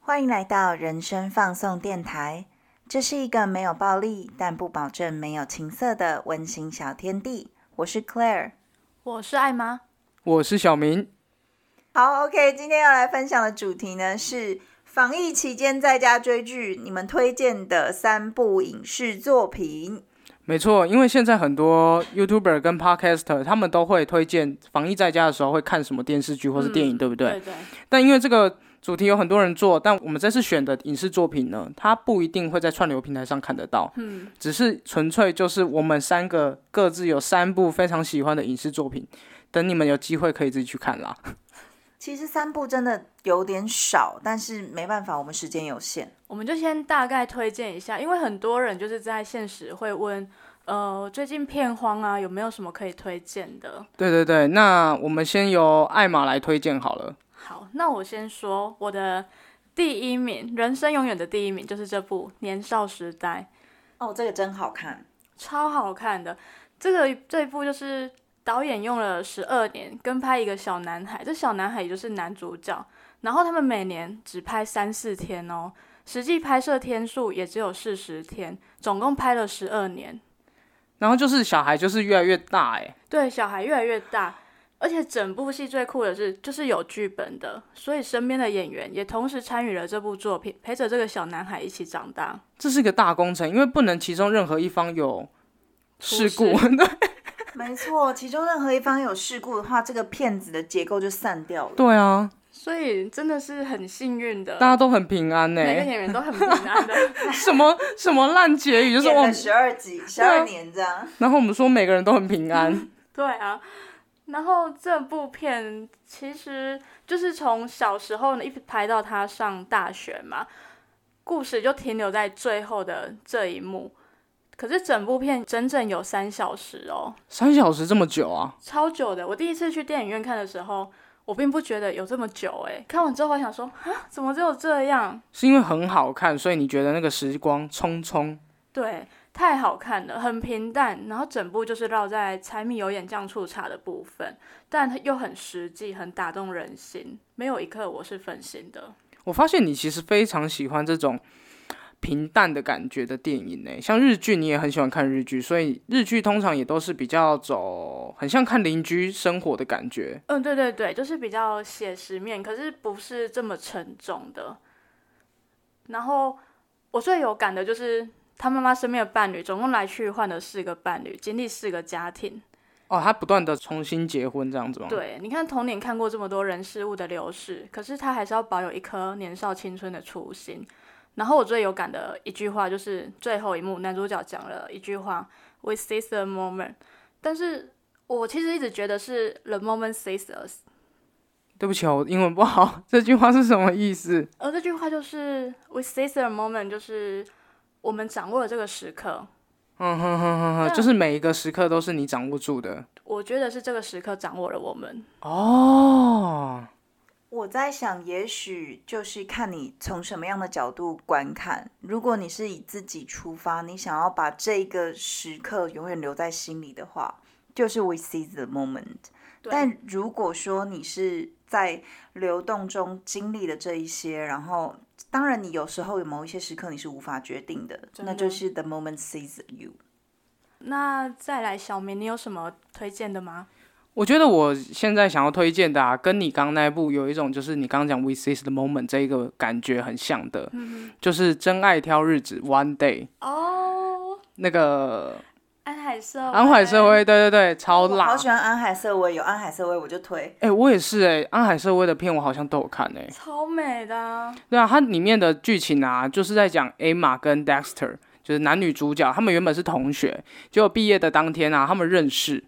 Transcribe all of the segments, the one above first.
欢迎来到人生放送电台，这是一个没有暴力但不保证没有情色的温馨小天地。我是 Claire，我是艾妈，我是小明。好，OK，今天要来分享的主题呢是防疫期间在家追剧，你们推荐的三部影视作品。没错，因为现在很多 YouTuber 跟 Podcaster 他们都会推荐防疫在家的时候会看什么电视剧或是电影，对不对？对对。但因为这个主题有很多人做，但我们这次选的影视作品呢，它不一定会在串流平台上看得到。嗯。只是纯粹就是我们三个各自有三部非常喜欢的影视作品，等你们有机会可以自己去看啦。其实三部真的有点少，但是没办法，我们时间有限，我们就先大概推荐一下，因为很多人就是在现实会问，呃，最近片荒啊，有没有什么可以推荐的？对对对，那我们先由艾玛来推荐好了。好，那我先说我的第一名，人生永远的第一名就是这部《年少时代》。哦，这个真好看，超好看的。这个这一部就是。导演用了十二年跟拍一个小男孩，这小男孩也就是男主角。然后他们每年只拍三四天哦，实际拍摄天数也只有四十天，总共拍了十二年。然后就是小孩就是越来越大哎，对，小孩越来越大，而且整部戏最酷的是就是有剧本的，所以身边的演员也同时参与了这部作品，陪着这个小男孩一起长大。这是一个大工程，因为不能其中任何一方有事故，对。没错，其中任何一方有事故的话，这个片子的结构就散掉了。对啊，所以真的是很幸运的，大家都很平安呢。每个演员都很平安的。什么什么烂结语，就是我们十二集、十二年这样。然后我们说每个人都很平安。对啊，然后这部片其实就是从小时候呢一直拍到他上大学嘛，故事就停留在最后的这一幕。可是整部片整整有三小时哦，三小时这么久啊？超久的！我第一次去电影院看的时候，我并不觉得有这么久哎。看完之后，我想说啊，怎么只有这样？是因为很好看，所以你觉得那个时光匆匆？对，太好看了，很平淡，然后整部就是绕在柴米油盐酱醋茶的部分，但它又很实际，很打动人心，没有一刻我是分心的。我发现你其实非常喜欢这种。平淡的感觉的电影呢，像日剧，你也很喜欢看日剧，所以日剧通常也都是比较走很像看邻居生活的感觉。嗯，对对对，就是比较写实面，可是不是这么沉重的。然后我最有感的就是他妈妈身边的伴侣，总共来去换了四个伴侣，经历四个家庭。哦，他不断的重新结婚这样子吗？对，你看童年看过这么多人事物的流逝，可是他还是要保有一颗年少青春的初心。然后我最有感的一句话就是最后一幕，男主角讲了一句话：“We seize the moment。”但是我其实一直觉得是 “the moment seizes us”。对不起，我英文不好，这句话是什么意思？呃，这句话就是 “We seize the moment”，就是我们掌握了这个时刻。嗯哼哼哼哼，就是每一个时刻都是你掌握住的。我觉得是这个时刻掌握了我们。哦。我在想，也许就是看你从什么样的角度观看。如果你是以自己出发，你想要把这个时刻永远留在心里的话，就是 we see the moment。但如果说你是在流动中经历了这一些，然后当然你有时候有某一些时刻你是无法决定的，那就是 the moment sees you。那再来，小明，你有什么推荐的吗？我觉得我现在想要推荐的，啊，跟你刚那一部有一种就是你刚刚讲 We seize the moment 这一个感觉很像的，就是真爱挑日子 One Day 哦，那个安海瑟安海瑟薇，对对对，超辣，好喜欢安海瑟薇，有安海瑟薇我就推。哎，我也是哎，安海瑟薇的片我好像都有看哎，超美的。对啊，它里面的剧情啊，就是在讲 Emma 跟 Dexter，就是男女主角，他们原本是同学，结果毕业的当天啊，他们认识。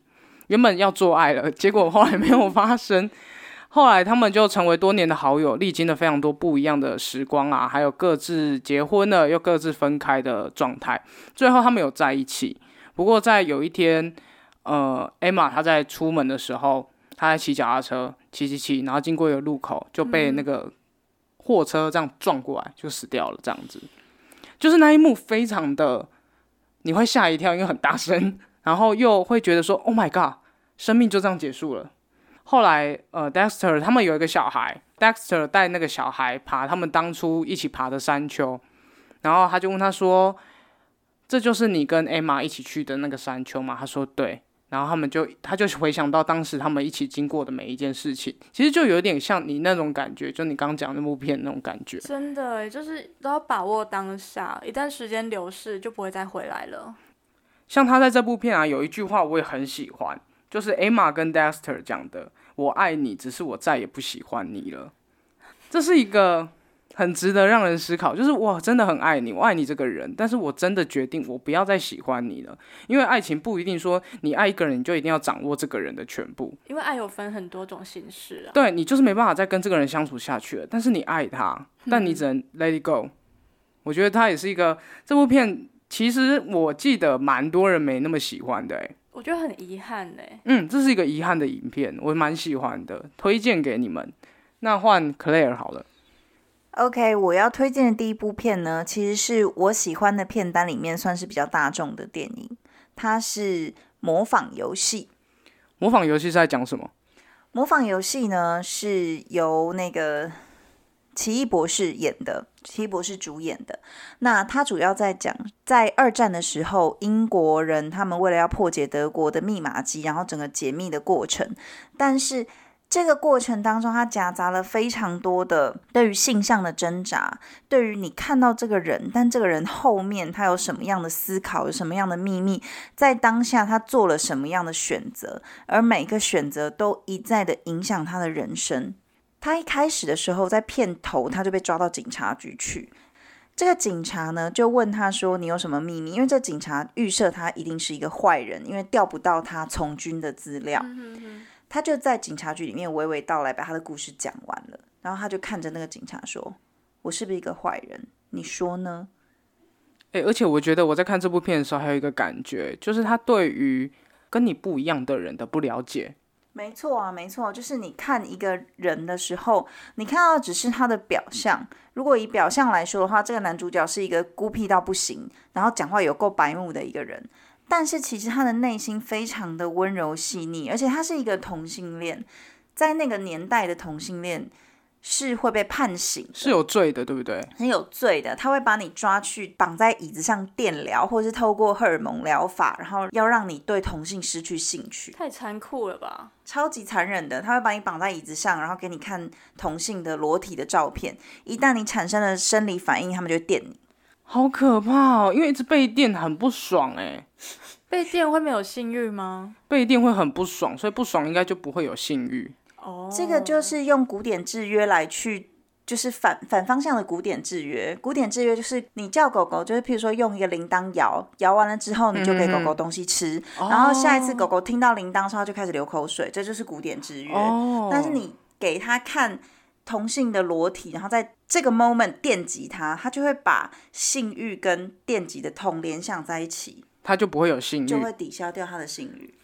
原本要做爱了，结果后来没有发生。后来他们就成为多年的好友，历经了非常多不一样的时光啊，还有各自结婚了又各自分开的状态。最后他们有在一起。不过在有一天，呃，Emma 她在出门的时候，她在骑脚踏车，骑骑骑，然后经过一个路口就被那个货车这样撞过来，就死掉了。这样子，就是那一幕非常的，你会吓一跳，因为很大声。然后又会觉得说，Oh my god，生命就这样结束了。后来呃，Dexter 他们有一个小孩，Dexter 带那个小孩爬他们当初一起爬的山丘，然后他就问他说：“这就是你跟 Emma 一起去的那个山丘吗？”他说：“对。”然后他们就他就回想到当时他们一起经过的每一件事情，其实就有点像你那种感觉，就你刚刚讲那部片那种感觉。真的，就是都要把握当下，一旦时间流逝，就不会再回来了。像他在这部片啊，有一句话我也很喜欢，就是 Emma 跟 Dexter 讲的：“我爱你，只是我再也不喜欢你了。”这是一个。很值得让人思考，就是我真的很爱你，我爱你这个人，但是我真的决定我不要再喜欢你了，因为爱情不一定说你爱一个人你就一定要掌握这个人的全部，因为爱有分很多种形式啊。对你就是没办法再跟这个人相处下去了，但是你爱他，但你只能 let it go。我觉得他也是一个这部片，其实我记得蛮多人没那么喜欢的，哎，我觉得很遗憾哎。嗯，这是一个遗憾的影片，我蛮喜欢的，推荐给你们。那换 Claire 好了。OK，我要推荐的第一部片呢，其实是我喜欢的片单里面算是比较大众的电影。它是《模仿游戏》。模仿游戏是在讲什么？模仿游戏呢，是由那个奇异博士演的，奇异博士主演的。那他主要在讲，在二战的时候，英国人他们为了要破解德国的密码机，然后整个解密的过程，但是。这个过程当中，它夹杂了非常多的对于性向的挣扎，对于你看到这个人，但这个人后面他有什么样的思考，有什么样的秘密，在当下他做了什么样的选择，而每个选择都一再的影响他的人生。他一开始的时候，在片头他就被抓到警察局去，这个警察呢就问他说：“你有什么秘密？”因为这警察预设他一定是一个坏人，因为调不到他从军的资料。他就在警察局里面娓娓道来，把他的故事讲完了。然后他就看着那个警察说：“我是不是一个坏人？你说呢？”哎，而且我觉得我在看这部片的时候，还有一个感觉，就是他对于跟你不一样的人的不了解。没错啊，没错，就是你看一个人的时候，你看到只是他的表象。如果以表象来说的话，这个男主角是一个孤僻到不行，然后讲话有够白目的一个人。但是其实他的内心非常的温柔细腻，而且他是一个同性恋，在那个年代的同性恋是会被判刑，是有罪的，对不对？很有罪的，他会把你抓去绑在椅子上电疗，或者是透过荷尔蒙疗法，然后要让你对同性失去兴趣。太残酷了吧？超级残忍的，他会把你绑在椅子上，然后给你看同性的裸体的照片，一旦你产生了生理反应，他们就电你。好可怕哦！因为一直被电很不爽哎。被电会没有性欲吗？被电会很不爽，所以不爽应该就不会有性欲。哦，这个就是用古典制约来去，就是反反方向的古典制约。古典制约就是你叫狗狗，就是譬如说用一个铃铛摇，摇完了之后你就给狗狗东西吃，然后下一次狗狗听到铃铛之后就开始流口水，这就是古典制约。但是你给他看同性的裸体，然后在这个 moment 电击他，他就会把性欲跟电击的痛联想在一起。他就不会有性欲，就会抵消掉他的性欲。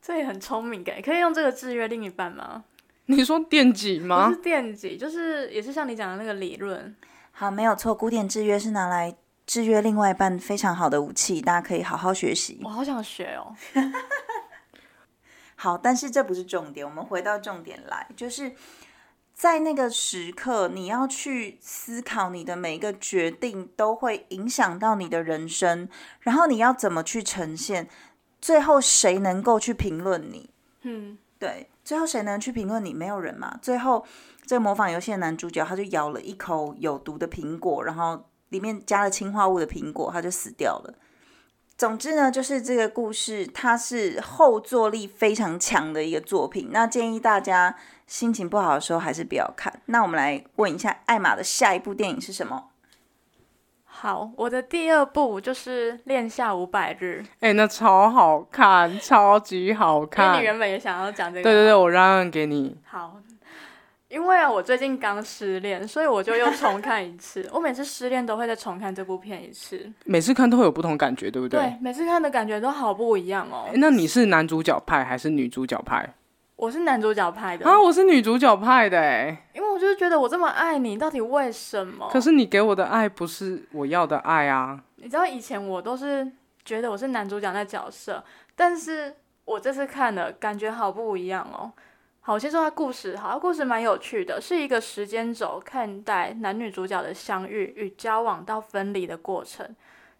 这也很聪明，可以用这个制约另一半吗？你说电击吗？不是电击，就是也是像你讲的那个理论。好，没有错，古典制约是拿来制约另外一半非常好的武器，大家可以好好学习。我好想学哦。好，但是这不是重点，我们回到重点来，就是。在那个时刻，你要去思考你的每一个决定都会影响到你的人生，然后你要怎么去呈现？最后谁能够去评论你？嗯，对，最后谁能去评论你？没有人嘛。最后这个模仿游戏的男主角，他就咬了一口有毒的苹果，然后里面加了氰化物的苹果，他就死掉了。总之呢，就是这个故事，它是后坐力非常强的一个作品。那建议大家。心情不好的时候还是不要看。那我们来问一下艾玛的下一部电影是什么？好，我的第二部就是《恋下五百日》。哎，那超好看，超级好看。你原本也想要讲这个？对对对，我让让给你。好，因为啊，我最近刚失恋，所以我就又重看一次。我每次失恋都会再重看这部片一次。每次看都会有不同感觉，对不对？对，每次看的感觉都好不一样哦。那你是男主角派还是女主角派？我是男主角派的啊，我是女主角派的哎，因为我就是觉得我这么爱你，到底为什么？可是你给我的爱不是我要的爱啊！你知道以前我都是觉得我是男主角那角色，但是我这次看了，感觉好不一样哦。好，我先说它故事。好，它故事蛮有趣的，是一个时间轴看待男女主角的相遇与交往到分离的过程，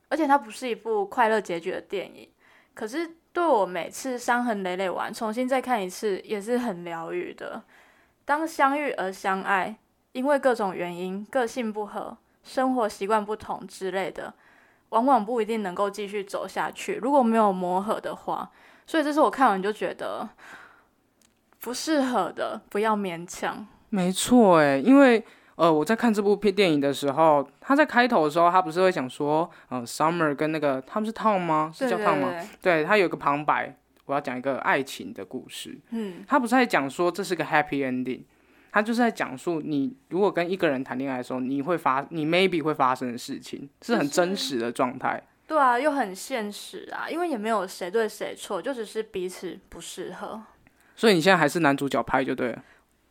而且它不是一部快乐结局的电影。可是对我每次伤痕累累完，重新再看一次，也是很疗愈的。当相遇而相爱，因为各种原因，个性不合、生活习惯不同之类的，往往不一定能够继续走下去。如果没有磨合的话，所以这是我看完就觉得。不适合的，不要勉强。没错，哎，因为呃，我在看这部片电影的时候，他在开头的时候，他不是会讲说，嗯，Summer 跟那个他们是 Tom 吗？是叫 Tom 吗？对他有个旁白，我要讲一个爱情的故事。嗯，他不是在讲说这是个 happy ending，他就是在讲述你如果跟一个人谈恋爱的时候，你会发，你 maybe 会发生的事情，是很真实的状态。对啊，又很现实啊，因为也没有谁对谁错，就只是彼此不适合。所以你现在还是男主角拍就对了。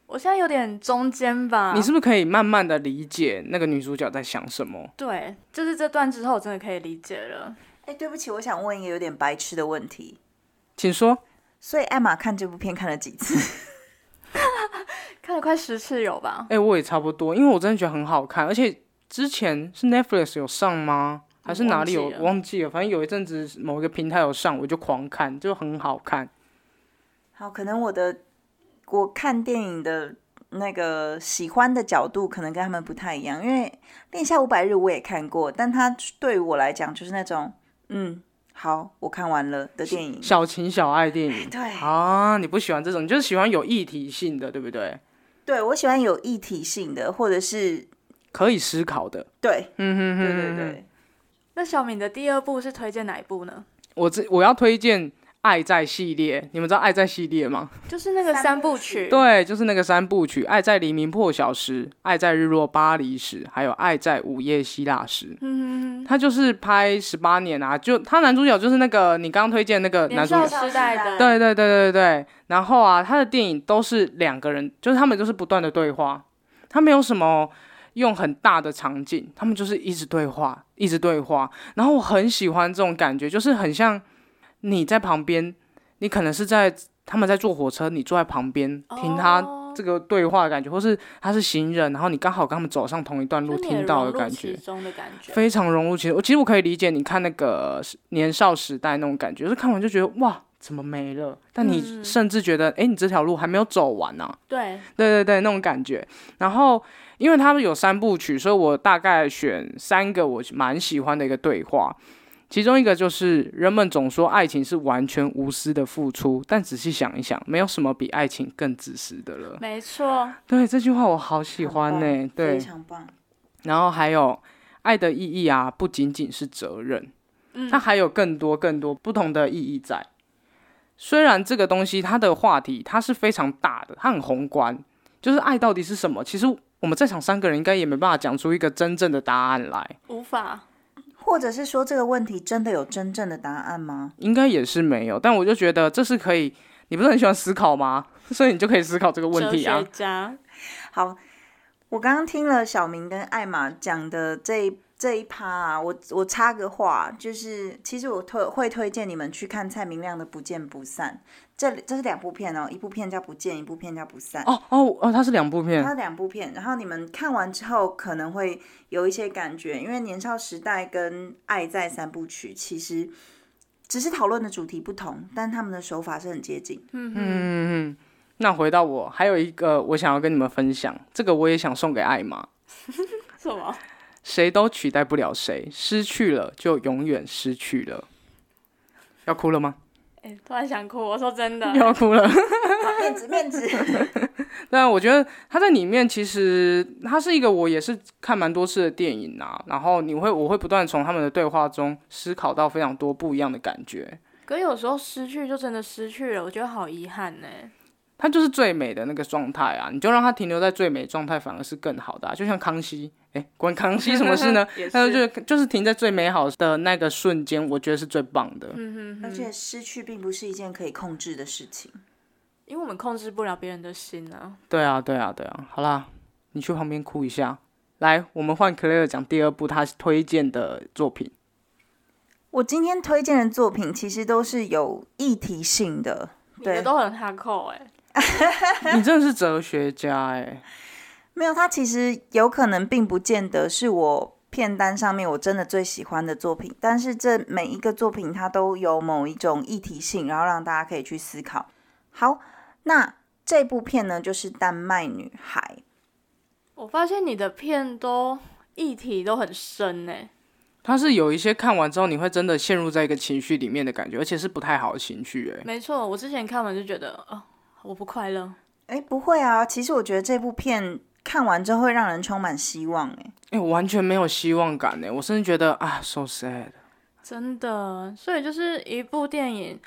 我现在有点中间吧。你是不是可以慢慢的理解那个女主角在想什么？对，就是这段之后，我真的可以理解了。哎，对不起，我想问一个有点白痴的问题，请说。所以艾玛看这部片看了几次？看了快十次有吧？哎，我也差不多，因为我真的觉得很好看，而且之前是 Netflix 有上吗？还是哪里有？忘记了，反正有一阵子某一个平台有上，我就狂看，就很好看。好，可能我的我看电影的那个喜欢的角度可能跟他们不太一样，因为《恋下五百日》我也看过，但它对于我来讲就是那种嗯，好，我看完了的电影，小情小爱电影。对啊，你不喜欢这种，你就是喜欢有议题性的，对不对？对，我喜欢有议题性的，或者是可以思考的。对，嗯哼哼，对对对。那小敏的第二部是推荐哪一部呢？我这我要推荐。爱在系列，你们知道爱在系列吗？就是那个三部曲。对，就是那个三部曲，《爱在黎明破晓时》，《爱在日落巴黎时》，还有《爱在午夜希腊时》。嗯，他就是拍十八年啊，就他男主角就是那个你刚刚推荐那个男主角时代的。对对对对对。然后啊，他的电影都是两个人，就是他们就是不断的对话，他没有什么用很大的场景，他们就是一直对话，一直对话。然后我很喜欢这种感觉，就是很像。你在旁边，你可能是在他们在坐火车，你坐在旁边听他这个对话的感觉，或是他是行人，然后你刚好跟他们走上同一段路，听到的感觉，非常融入其中。我其实我可以理解你看那个年少时代那种感觉，就是看完就觉得哇，怎么没了？但你甚至觉得，哎，你这条路还没有走完呢。对，对对对，那种感觉。然后，因为他们有三部曲，所以我大概选三个我蛮喜欢的一个对话。其中一个就是，人们总说爱情是完全无私的付出，但仔细想一想，没有什么比爱情更自私的了。没错，对这句话我好喜欢呢。对，非常棒。然后还有，爱的意义啊，不仅仅是责任，它还有更多更多不同的意义在。虽然这个东西它的话题它是非常大的，它很宏观，就是爱到底是什么？其实我们在场三个人应该也没办法讲出一个真正的答案来，无法。或者是说这个问题真的有真正的答案吗？应该也是没有，但我就觉得这是可以。你不是很喜欢思考吗？所以你就可以思考这个问题啊。好，我刚刚听了小明跟艾玛讲的这。这一趴啊，我我插个话，就是其实我推会推荐你们去看蔡明亮的《不见不散》，这这是两部片哦，一部片叫《不见》，一部片叫《不散》。哦哦哦，它是两部片。它两部片，然后你们看完之后可能会有一些感觉，因为《年少时代》跟《爱在三部曲》其实只是讨论的主题不同，但他们的手法是很接近。嗯嗯嗯。那回到我，还有一个我想要跟你们分享，这个我也想送给艾玛。什么？谁都取代不了谁，失去了就永远失去了。要哭了吗？哎，突然想哭。我说真的，要哭了。面子，面子。对啊，我觉得他在里面其实他是一个我也是看蛮多次的电影啊。然后你会，我会不断从他们的对话中思考到非常多不一样的感觉。可有时候失去就真的失去了，我觉得好遗憾呢。他就是最美的那个状态啊，你就让他停留在最美状态，反而是更好的。就像康熙，哎，关康熙什么事呢？他就就是停在最美好的那个瞬间，我觉得是最棒的。嗯而且失去并不是一件可以控制的事情，因为我们控制不了别人的心啊。对啊，对啊，对啊。好啦，你去旁边哭一下。来，我们换 Clare 讲第二部他推荐的作品。我今天推荐的作品其实都是有议题性的，对，都很哈扣哎。你真的是哲学家哎、没有，它其实有可能并不见得是我片单上面我真的最喜欢的作品，但是这每一个作品它都有某一种议题性，然后让大家可以去思考。好，那这部片呢，就是《丹麦女孩》。我发现你的片都议题都很深呢。它是有一些看完之后你会真的陷入在一个情绪里面的感觉，而且是不太好的情绪哎、没错，我之前看完就觉得，哦，我不快乐。哎，不会啊，其实我觉得这部片看完之后会让人充满希望。哎，哎、我完全没有希望感哎、我甚至觉得啊，so sad。真的，所以就是一部电影，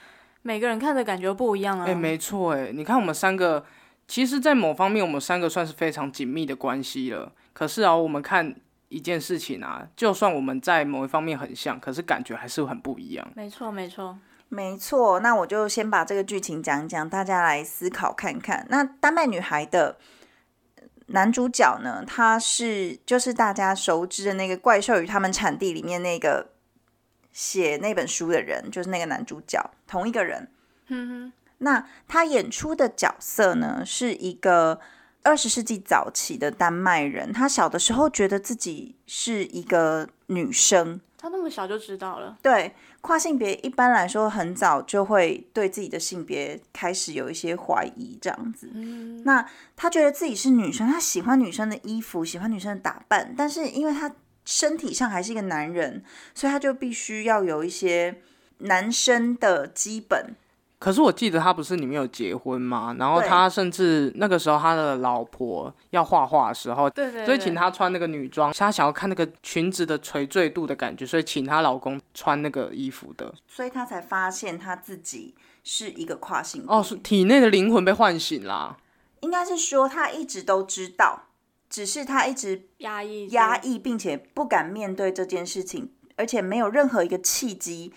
每个人看的感觉不一样啊。哎、没错哎，你看我们三个，其实，在某方面我们三个算是非常紧密的关系了。可是啊，我们看一件事情啊，就算我们在某一方面很像，可是感觉还是很不一样。没错，没错。没错，那我就先把这个剧情讲讲，大家来思考看看。那《丹麦女孩》的男主角呢，他是就是大家熟知的那个《怪兽与他们产地》里面那个写那本书的人，就是那个男主角，同一个人。哼那他演出的角色呢，是一个二十世纪早期的丹麦人。他小的时候觉得自己是一个女生，他那么小就知道了。对跨性别一般来说很早就会对自己的性别开始有一些怀疑，这样子。嗯，那他觉得自己是女生，他喜欢女生的衣服，喜欢女生的打扮，但是因为他身体上还是一个男人，所以他就必须要有一些男生的基本。可是我记得他不是里面有结婚吗？然后他甚至那个时候他的老婆要画画的时候，对对对。所以请他穿那个女装，他想要看那个裙子的垂坠度的感觉，所以请她老公穿那个衣服的。所以他才发现他自己是一个跨性。哦，是体内的灵魂被唤醒啦。应该是说他一直都知道，只是他一直压抑压抑，并且不敢面对这件事情，而且没有任何一个契机。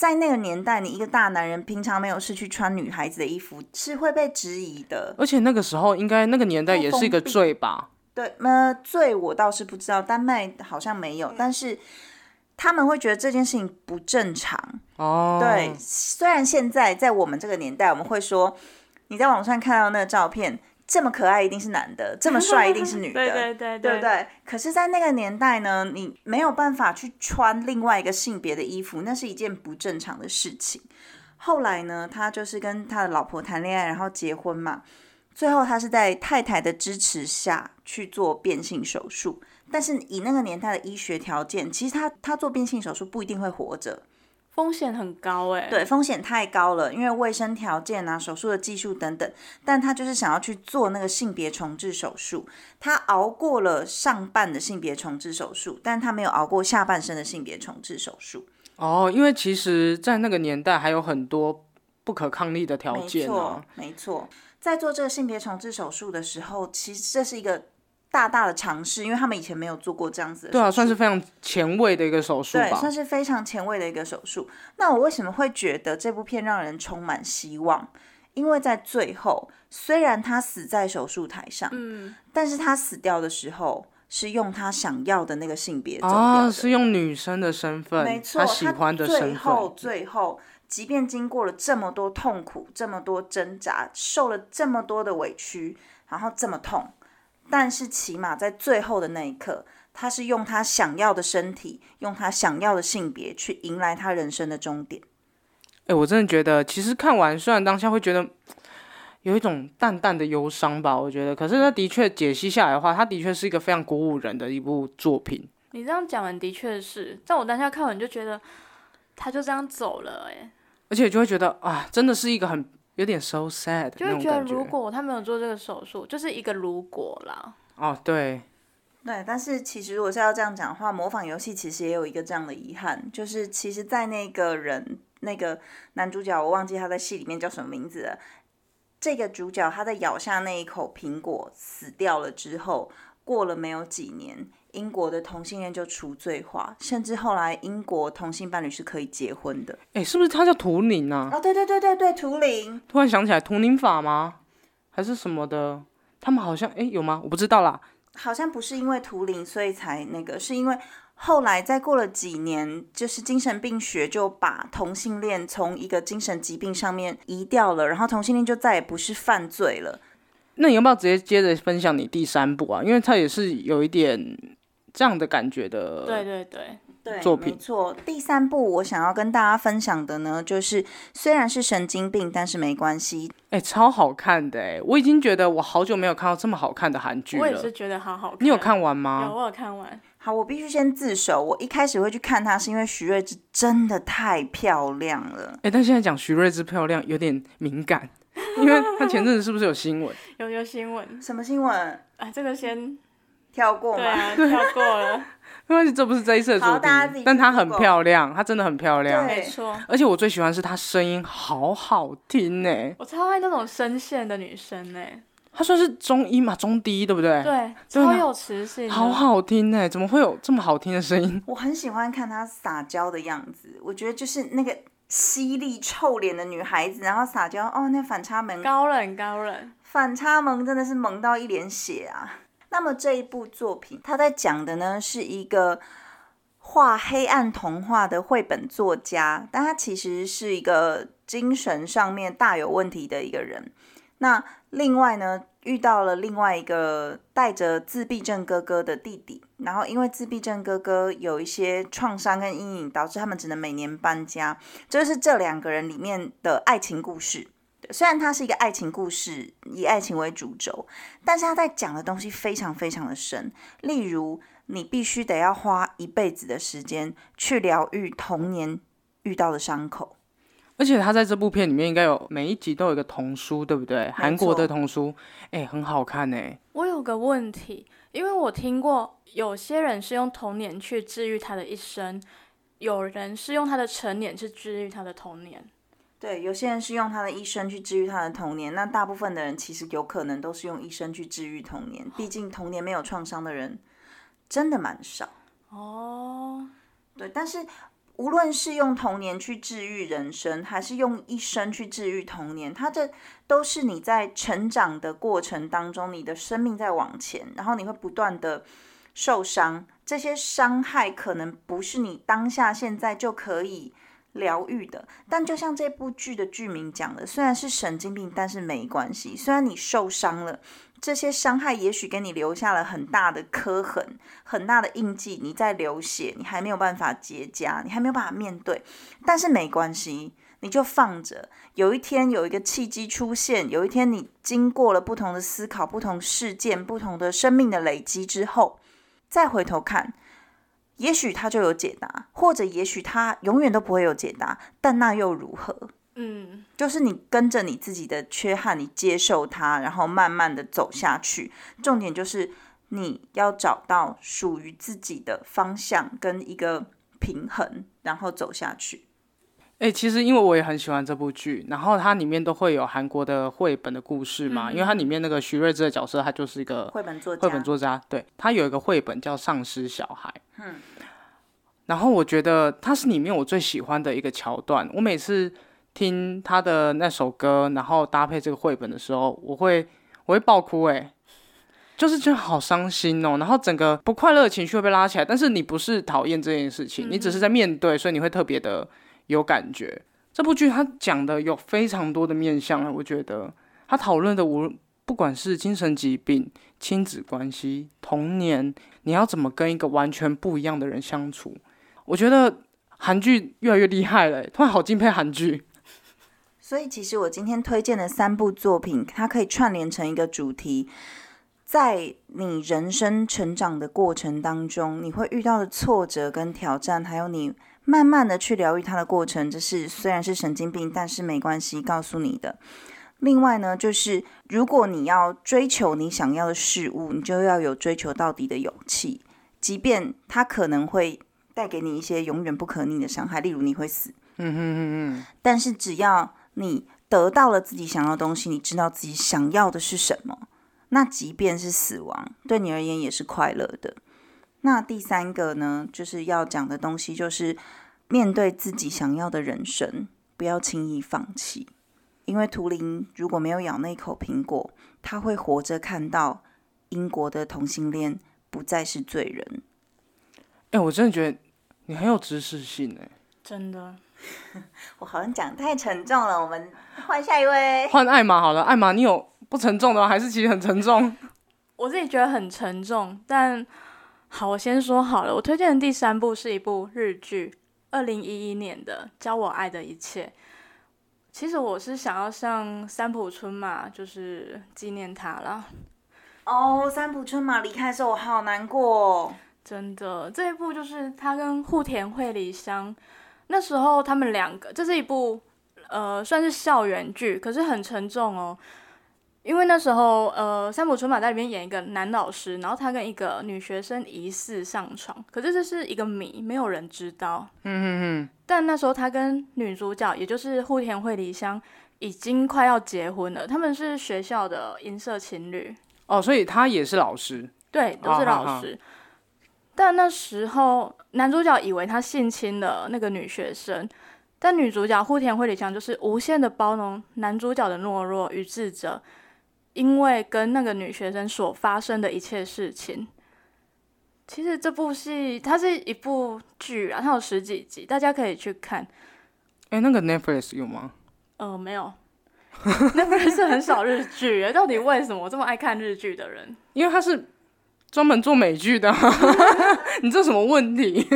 在那个年代，你一个大男人平常没有事去穿女孩子的衣服，是会被质疑的。而且那个时候应该那个年代也是一个罪吧？对，呃，罪我倒是不知道，丹麦好像没有，但是他们会觉得这件事情不正常。哦，对，虽然现在在我们这个年代，我们会说你在网上看到那个照片，这么可爱一定是男的，这么帅一定是女的，对对对对不对？可是，在那个年代呢，你没有办法去穿另外一个性别的衣服，那是一件不正常的事情。后来呢，他就是跟他的老婆谈恋爱，然后结婚嘛。最后，他是在太太的支持下去做变性手术。但是以那个年代的医学条件，其实他他做变性手术不一定会活着。风险很高哎。对，风险太高了，因为卫生条件啊、手术的技术等等。但他就是想要去做那个性别重置手术，他熬过了上半的性别重置手术，但他没有熬过下半身的性别重置手术。哦，因为其实，在那个年代还有很多不可抗力的条件没错啊。，没错。在做这个性别重置手术的时候，其实这是一个大大的尝试，因为他们以前没有做过这样子的手术。对啊，算是非常前卫的一个手术对，算。是非常前卫的一个手术。那我为什么会觉得这部片让人充满希望？因为在最后，虽然他死在手术台上，嗯，但是他死掉的时候是用他想要的那个性别走掉的。啊，是用女生的身份，没错，他喜欢的身最后。最后，即便经过了这么多痛苦、这么多挣扎，受了这么多的委屈，然后这么痛，但是起码在最后的那一刻，他是用他想要的身体，用他想要的性别去迎来他人生的终点。哎、我真的觉得，其实看完虽然当下会觉得有一种淡淡的忧伤吧，我觉得，可是他的确解析下来的话，他的确是一个非常鼓舞人的一部作品。你这样讲完的确是，在我当下看完就觉得他就这样走了哎，而且就会觉得啊，真的是一个很有点 so sad 就会觉得。如果他没有做这个手术，就是一个如果啦。哦，对，对，但是其实如果是要这样讲的话，模仿游戏其实也有一个这样的遗憾，就是其实，在那个人那个男主角，我忘记他在戏里面叫什么名字了。这个主角他在咬下那一口苹果死掉了之后，过了没有几年，英国的同性恋就除罪化，甚至后来英国同性伴侣是可以结婚的。哎、是不是他叫图灵啊？哦，对对对对对，图灵，突然想起来，图灵法吗？还是什么的？他们好像哎、有吗？我不知道啦。好像不是因为图灵所以才那个，是因为后来再过了几年，就是精神病学就把同性恋从一个精神疾病上面移掉了，然后同性恋就再也不是犯罪了。那你要不要直接接着分享你第三部啊？因为它也是有一点这样的感觉的。对对对，对，作品没错。第三部我想要跟大家分享的呢，就是虽然是神经病，但是没关系。哎、超好看的哎！我已经觉得我好久没有看到这么好看的韩剧了我也是。觉得好好看。你有看完吗有，吗？我有看完。好，我必须先自首。我一开始会去看它，是因为徐睿智真的太漂亮了。哎、但现在讲徐睿智漂亮有点敏感，因为她前阵子是不是有新闻？有有新闻，什么新闻？哎，这个先跳过吗？对啊，跳过了，没关系，这不是这一次的主好大家自己去，题但她很 Google 漂亮，她真的很漂亮。对没错。而且我最喜欢是她声音好好听呢，我超爱那种声线的女生呢，她算是中音嘛，中低对不对？对，超有磁性的，好好听呢，怎么会有这么好听的声音？我很喜欢看她撒娇的样子，我觉得就是那个犀利臭脸的女孩子，然后撒娇，哦，那反差萌，高冷高冷，反差萌真的是萌到一脸血啊！那么这一部作品，它在讲的呢是一个画黑暗童话的绘本作家，但他其实是一个精神上面大有问题的一个人。那另外呢，遇到了另外一个带着自闭症哥哥的弟弟，然后因为自闭症哥哥有一些创伤跟阴影，导致他们只能每年搬家。这是这两个人里面的爱情故事。虽然它是一个爱情故事，以爱情为主轴，但是他在讲的东西非常非常的深。例如，你必须得要花一辈子的时间去疗愈童年遇到的伤口。而且他在这部片里面应该有每一集都有一个童书，对不对？韩国的童书，哎、很好看哎。我有个问题，因为我听过有些人是用童年去治愈他的一生，有人是用他的成年去治愈他的童年。对，有些人是用他的一生去治愈他的童年，那大部分的人其实有可能都是用一生去治愈童年。毕竟童年没有创伤的人真的蛮少。哦，对，但是无论是用童年去治愈人生，还是用一生去治愈童年，它这都是你在成长的过程当中，你的生命在往前，然后你会不断的受伤，这些伤害可能不是你当下现在就可以。疗愈的，但就像这部剧的剧名讲的，虽然是神经病，但是没关系。虽然你受伤了，这些伤害也许给你留下了很大的刻痕、很大的印记，你在流血，你还没有办法结痂，你还没有办法面对，但是没关系，你就放着。有一天有一个契机出现，有一天你经过了不同的思考、不同事件、不同的生命的累积之后，再回头看。也许他就有解答，或者也许他永远都不会有解答，但那又如何？嗯，就是你跟着你自己的缺憾，你接受它，然后慢慢的走下去。重点就是你要找到属于自己的方向跟一个平衡，然后走下去。哎、其实因为我也很喜欢这部剧，然后它里面都会有韩国的绘本的故事嘛，嗯因为它里面那个徐睿智的角色，他就是一个绘本作家，绘本作家，对他有一个绘本叫《丧尸小孩》，嗯，然后我觉得它是里面我最喜欢的一个桥段。我每次听他的那首歌，然后搭配这个绘本的时候，我会我会爆哭、哎，就是觉得好伤心哦，然后整个不快乐的情绪会被拉起来，但是你不是讨厌这件事情，你只是在面对，所以你会特别的有感觉。这部剧它讲的有非常多的面向啊，我觉得它讨论的无不管是精神疾病、亲子关系、童年，你要怎么跟一个完全不一样的人相处？我觉得韩剧越来越厉害了，突然好敬佩韩剧。所以其实我今天推荐的三部作品，它可以串联成一个主题。在你人生成长的过程当中，你会遇到的挫折跟挑战，还有你慢慢的去疗愈它的过程，这是虽然是神经病，但是没关系，告诉你的。另外呢，就是如果你要追求你想要的事物，你就要有追求到底的勇气，即便它可能会带给你一些永远不可逆的伤害，例如你会死。嗯哼哼哼，但是只要你得到了自己想要的东西，你知道自己想要的是什么，那即便是死亡，对你而言也是快乐的。那第三个呢，就是要讲的东西，就是面对自己想要的人生，不要轻易放弃。因为图灵如果没有咬那口苹果，他会活着看到英国的同性恋不再是罪人。哎、我真的觉得你很有知识性哎、真的。我好像讲太沉重了，我们换下一位。换艾玛好了，艾玛，你有不沉重的吗？还是其实很沉重？我自己觉得很沉重，但好，我先说好了，我推荐的第三部是一部日剧，二零一一年的《教我爱的一切》。其实我是想要像三浦春马就是纪念他啦，哦，三浦春马离开的时候，我好难过哦。真的这一部就是他跟户田惠梨香那时候他们两个，这是一部呃算是校园剧，可是很沉重哦。因为那时候，呃，三浦春马在里面演一个男老师，然后他跟一个女学生疑似上床，可是这是一个谜，没有人知道。嗯嗯嗯，但那时候他跟女主角，也就是户田惠梨香，已经快要结婚了，他们是学校的银色情侣。哦，所以他也是老师。对，都是老师。但那时候男主角以为他性侵了那个女学生，但女主角户田惠梨香就是无限的包容男主角的懦弱与自责，因为跟那个女学生所发生的一切事情。其实这部戏它是一部剧啊，它有十几集，大家可以去看。哎、那个 Netflix 有吗？呃，没有，那不是很少日剧耶，到底为什么我这么爱看日剧的人？因为他是专门做美剧的啊，你这什么问题？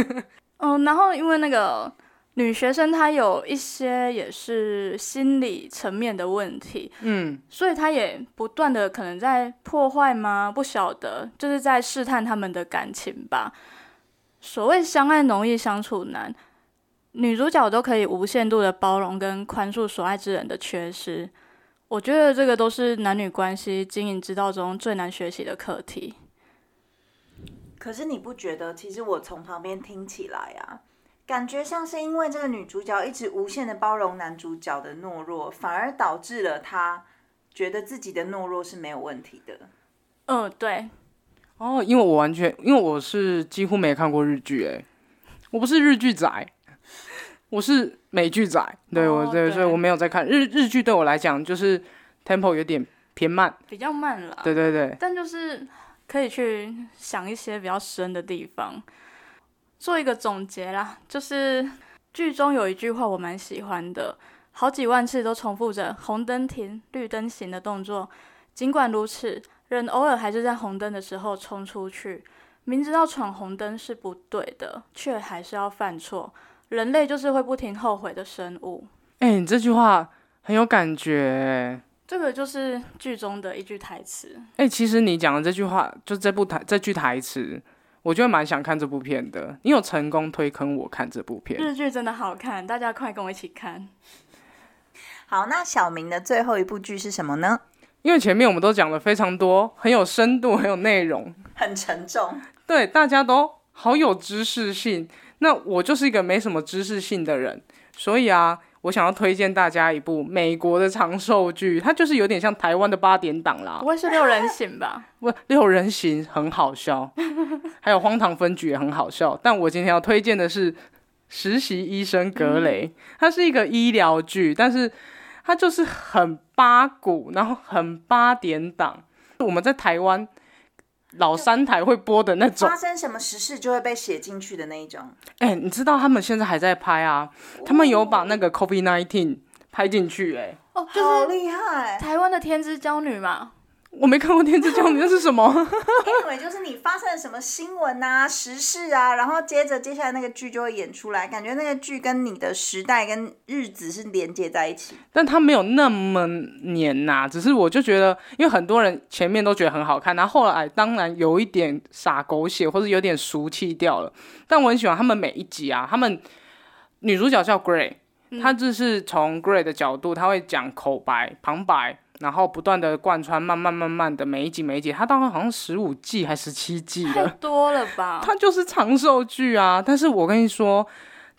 嗯，然后因为那个女学生她有一些也是心理层面的问题，嗯，所以她也不断的可能在破坏吗？不晓得，就是在试探他们的感情吧。所谓相爱容易相处难，女主角都可以无限度的包容跟宽恕所爱之人的缺失。我觉得这个都是男女关系经营之道中最难学习的课题。可是你不觉得，其实我从旁边听起来啊，感觉像是因为这个女主角一直无限的包容男主角的懦弱，反而导致了他觉得自己的懦弱是没有问题的。嗯，对，哦，因为我完全，因为我是几乎没看过日剧，哎，我不是日剧仔，我是美剧仔，对，我哦对，所以我没有在看。日日剧，对我来讲就是 tempo 有点偏慢，比较慢了。对对对，但就是可以去想一些比较深的地方，做一个总结啦。就是剧中有一句话我蛮喜欢的，好几万次都重复着红灯停、绿灯行的动作。尽管如此，人偶尔还是在红灯的时候冲出去，明知道闯红灯是不对的，却还是要犯错。人类就是会不停后悔的生物。哎、你这句话很有感觉，这个就是剧中的一句台词。哎、其实你讲的这句话，就这部台这句台词，我就蛮想看这部片的。你有成功推坑我看这部片，日剧真的好看，大家快跟我一起看。好，那小明的最后一部剧是什么呢？因为前面我们都讲了非常多，很有深度，很有内容，很沉重。对，大家都好有知识性。那我就是一个没什么知识性的人，所以啊，我想要推荐大家一部美国的长寿剧，它就是有点像台湾的八点档啦不。会是六人行吧？不，六人行很好笑，还有荒唐分局也很好笑。但我今天要推荐的是《实习医生格雷》，它是一个医疗剧，但是它就是很八股，然后很八点档。我们在台湾老三台会播的那种发。生什么实事就会被写进去的那一种。哎、你知道他们现在还在拍啊？他们有把那个 COVID nineteen 拍进去、哎，哦，就好是厉害台湾的天之娇女嘛。我没看过《天之骄女》，那是什么？！Anyway，就是你发生了什么新闻啊、时事啊，然后接着接下来那个剧就会演出来，感觉那个剧跟你的时代跟日子是连接在一起。但它没有那么黏呐、只是我就觉得，因为很多人前面都觉得很好看，然后后来当然有一点洒狗血或者有点俗气掉了。但我很喜欢他们每一集啊，他们女主角叫 Gray，她就是从 Gray 的角度，她会讲口白、旁白，然后不断的贯穿，慢慢慢慢的每一集每一集，它大概好像十五季还十七季太了。多了吧？它就是长寿剧啊。但是我跟你说，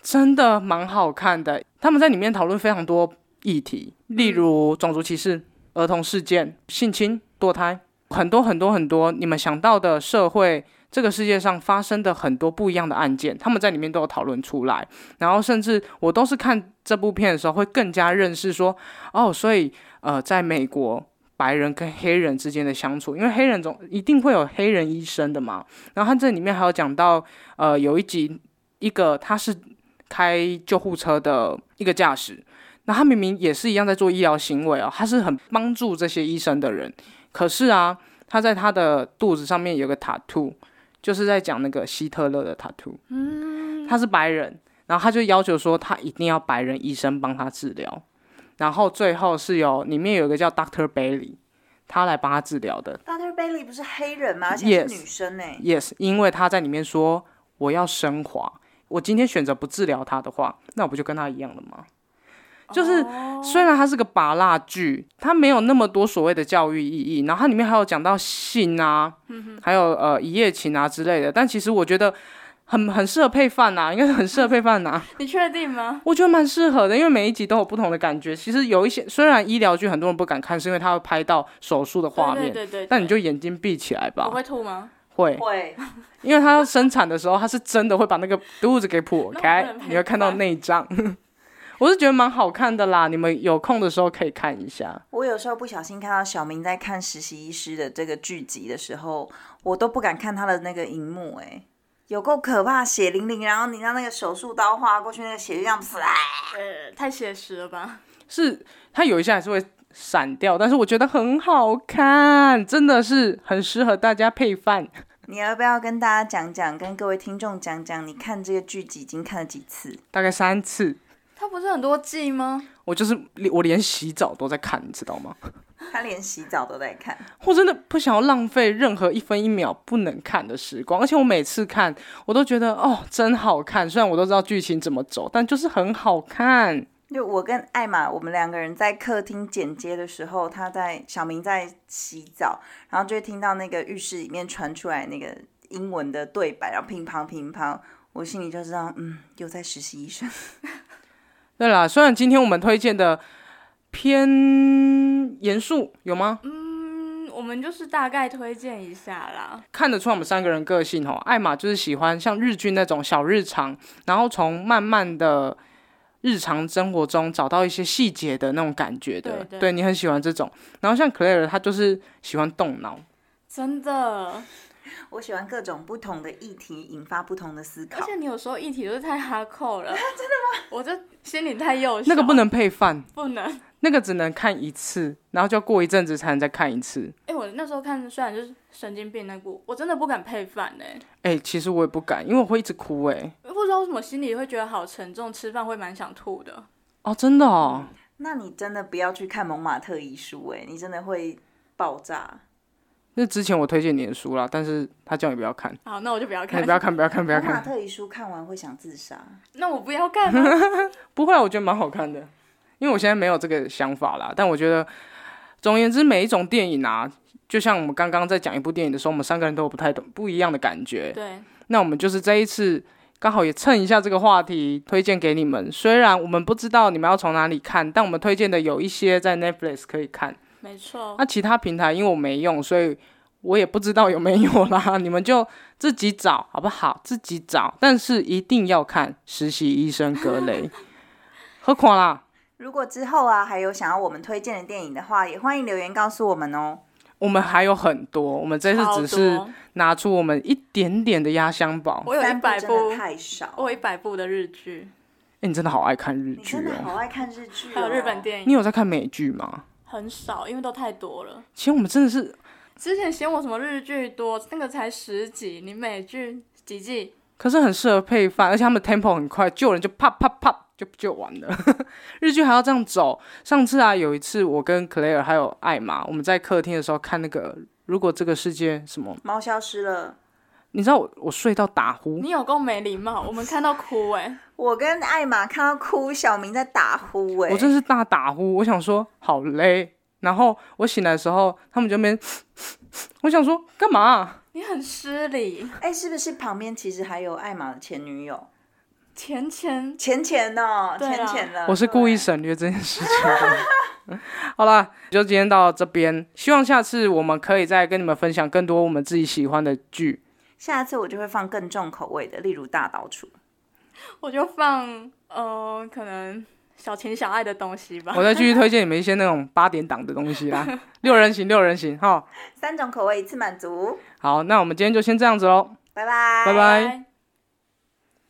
真的蛮好看的。他们在里面讨论非常多议题，例如种族歧视、儿童事件、性侵、堕胎，很多很多很多你们想到的社会。这个世界上发生的很多不一样的案件，他们在里面都有讨论出来。然后，甚至我都是看这部片的时候，会更加认识说，哦，所以呃，在美国白人跟黑人之间的相处，因为黑人总一定会有黑人医生的嘛。然后他这里面还有讲到，呃，有一集一个他是开救护车的一个驾驶，那他明明也是一样在做医疗行为哦，他是很帮助这些医生的人，可是啊，他在他的肚子上面有个塔图就是在讲那个希特勒的 tattoo。嗯，他是白人，然后他就要求说他一定要白人医生帮他治疗。然后最后是有里面有一个叫 Doctor Bailey，他来帮他治疗的。Doctor Bailey 不是黑人吗？而且是女生呢、Yes，因为他在里面说我要升华，我今天选择不治疗他的话，那我不就跟他一样了吗？就是虽然它是个拔蜡剧，它没有那么多所谓的教育意义，然后它里面还有讲到性啊，还有呃一夜情啊之类的，但其实我觉得很很适合配饭呐、应该是很适合配饭呐、你确定吗？我觉得蛮适合的，因为每一集都有不同的感觉。其实有一些虽然医疗剧很多人不敢看，是因为它会拍到手术的画面，对对对对但你就眼睛闭起来吧我，会吐吗？会，会，因为他要生产的时候，他是真的会把那个肚子给剖开你会看到内脏。我是觉得蛮好看的啦，你们有空的时候可以看一下。我有时候不小心看到小明在看实习医师的这个剧集的时候，我都不敢看他的那个荧幕、哎，有够可怕，血淋淋，然后你让那个手术刀划过去，那个血就这样呲啦。呃，太写实了吧？是他有一些还是会闪掉，但是我觉得很好看，真的是很适合大家配饭。你要不要跟大家讲讲，跟各位听众讲讲，你看这个剧集已经看了几次？大概三次，它不是很多季吗？我就是我连洗澡都在看，你知道吗？他连洗澡都在看。我真的不想要浪费任何一分一秒不能看的时光，而且我每次看，我都觉得哦，真好看。虽然我都知道剧情怎么走，但就是很好看。就我跟艾玛，我们两个人在客厅剪接的时候，他在小明在洗澡，然后就会听到那个浴室里面传出来那个英文的对白，然后乒乓乒乓，我心里就知道，嗯，又在实习医生。对啦，虽然今天我们推荐的偏严肃，有吗？嗯，我们就是大概推荐一下啦。看得出来我们三个人个性哦。艾玛就是喜欢像日剧那种小日常，然后从慢慢的日常生活中找到一些细节的那种感觉的。对对你很喜欢这种。然后像 Claire，她就是喜欢动脑。真的，我喜欢各种不同的议题引发不同的思考。而且你有时候议题都是太哈扣了，真的吗？我这心里太幼小，那个不能配饭，不能。那个只能看一次，然后就要过一阵子才能再看一次。哎、我那时候看虽然就是神经病那部，我真的不敢配饭哎、哎、其实我也不敢，因为我会一直哭哎。不知道为什么心里会觉得好沉重，吃饭会蛮想吐的。哦，真的哦。那你真的不要去看《蒙马特遗书》哎，你真的会爆炸。那之前我推荐你的书啦，但是他叫你不要看，好，那我就不要看。你不要看，不要看，不要看。特遗书看完会想自杀。那我不要看啊。不会啊，我觉得蛮好看的，因为我现在没有这个想法啦。但我觉得，总而言之，每一种电影啊，就像我们刚刚在讲一部电影的时候，我们三个人都有不太懂不一样的感觉。对，那我们就是这一次刚好也蹭一下这个话题，推荐给你们。虽然我们不知道你们要从哪里看，但我们推荐的有一些在 Netflix 可以看。没错。那其他平台因为我没用，所以我也不知道有没有啦。你们就自己找好不好？自己找，但是一定要看《实习医生格雷》。何况啦，如果之后啊还有想要我们推荐的电影的话，也欢迎留言告诉我们哦。我们还有很多，我们这次只是拿出我们一点点的压箱宝。我有一百部，太少。我有一百部的日剧，哎、你真的好爱看日剧哦。真的好爱看日剧、哦，还有日本电影，你有在看美剧吗？很少，因为都太多了。其实我们真的是，之前嫌我什么日剧多，那个才十集，你美剧几季？可是很适合配饭，而且他们 tempo 很快，救人就啪啪啪就就完了。日剧还要这样走。上次啊，有一次我跟 Claire 还有艾玛，我们在客厅的时候看那个《如果这个世界什么》，猫消失了。你知道我我睡到打呼，你有够没礼貌，我们看到哭哎、我跟艾玛看到哭，小明在打呼哎、我真是大打呼，我想说好累。然后我醒来的时候，他们就没，我想说干嘛、你很失礼。哎、是不是旁边其实还有艾玛的前女友？钱钱浅浅呢，对啊浅浅的。我是故意省略这件事情的。好了，就今天到这边，希望下次我们可以再跟你们分享更多我们自己喜欢的剧。下次我就会放更重口味的，例如大岛厨。我就放呃，可能小情小爱的东西吧。我再继续 推荐你们一些那种八点档的东西啦，六人行，六人行，哈。三种口味一次满足，好，那我们今天就先这样子喽，拜拜，拜拜。